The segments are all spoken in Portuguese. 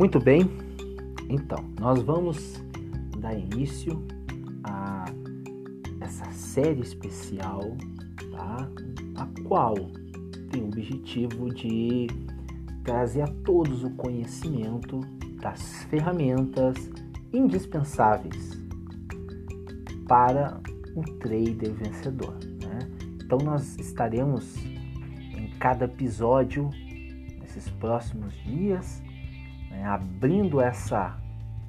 Muito bem, então nós vamos dar início a essa série especial, tá? A qual tem o objetivo de trazer a todos o conhecimento das ferramentas indispensáveis para o trader vencedor. Né? Então nós estaremos em cada episódio nesses próximos dias né, abrindo essa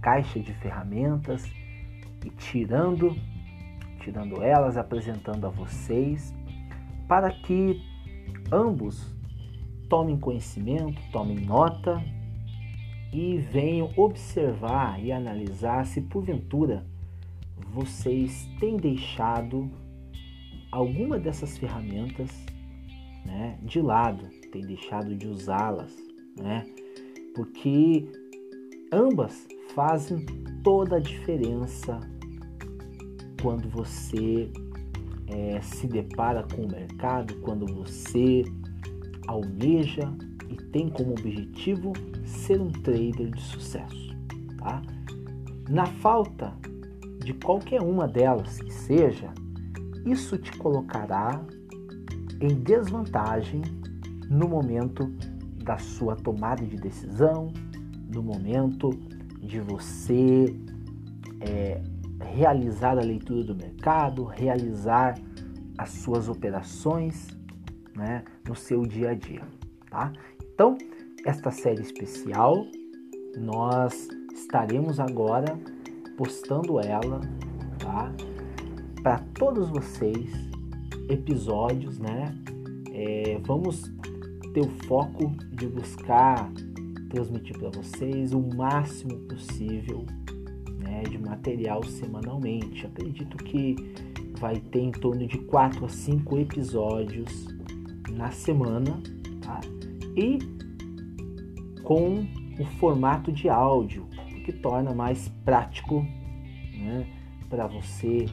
caixa de ferramentas e tirando, tirando elas, apresentando a vocês, para que ambos tomem conhecimento, tomem nota e venham observar e analisar se porventura vocês têm deixado alguma dessas ferramentas né, de lado, têm deixado de usá-las, né? Porque ambas fazem toda a diferença quando você é, se depara com o mercado, quando você almeja e tem como objetivo ser um trader de sucesso. Tá? Na falta de qualquer uma delas que seja, isso te colocará em desvantagem no momento da sua tomada de decisão, no momento de você é, realizar a leitura do mercado, realizar as suas operações né, no seu dia a dia. Tá? Então, esta série especial, nós estaremos agora postando ela tá? para todos vocês, episódios, né? É, vamos ter o foco de buscar transmitir para vocês o máximo possível né, de material semanalmente. Acredito que vai ter em torno de 4 a 5 episódios na semana tá? e com o formato de áudio, que torna mais prático né, para você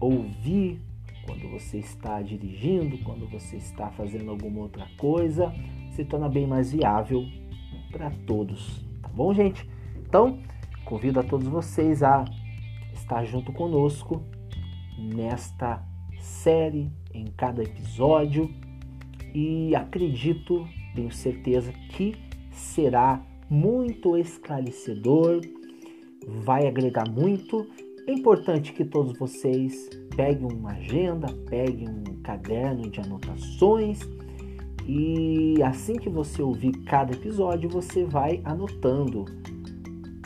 ouvir quando você está dirigindo, quando você está fazendo alguma outra coisa, se torna bem mais viável para todos, tá bom, gente? Então, convido a todos vocês a estar junto conosco nesta série, em cada episódio, e acredito, tenho certeza que será muito esclarecedor, vai agregar muito é importante que todos vocês peguem uma agenda, peguem um caderno de anotações e assim que você ouvir cada episódio, você vai anotando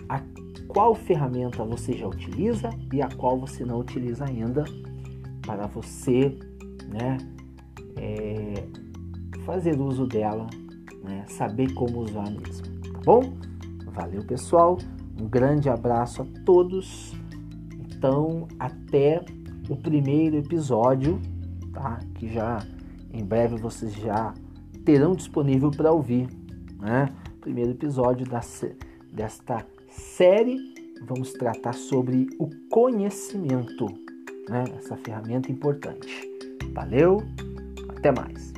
a qual ferramenta você já utiliza e a qual você não utiliza ainda para você, né, é, fazer uso dela, né, saber como usar mesmo, tá bom? Valeu, pessoal. Um grande abraço a todos então até o primeiro episódio, tá? Que já em breve vocês já terão disponível para ouvir, né? Primeiro episódio da, desta série, vamos tratar sobre o conhecimento, né? Essa ferramenta importante. Valeu, até mais.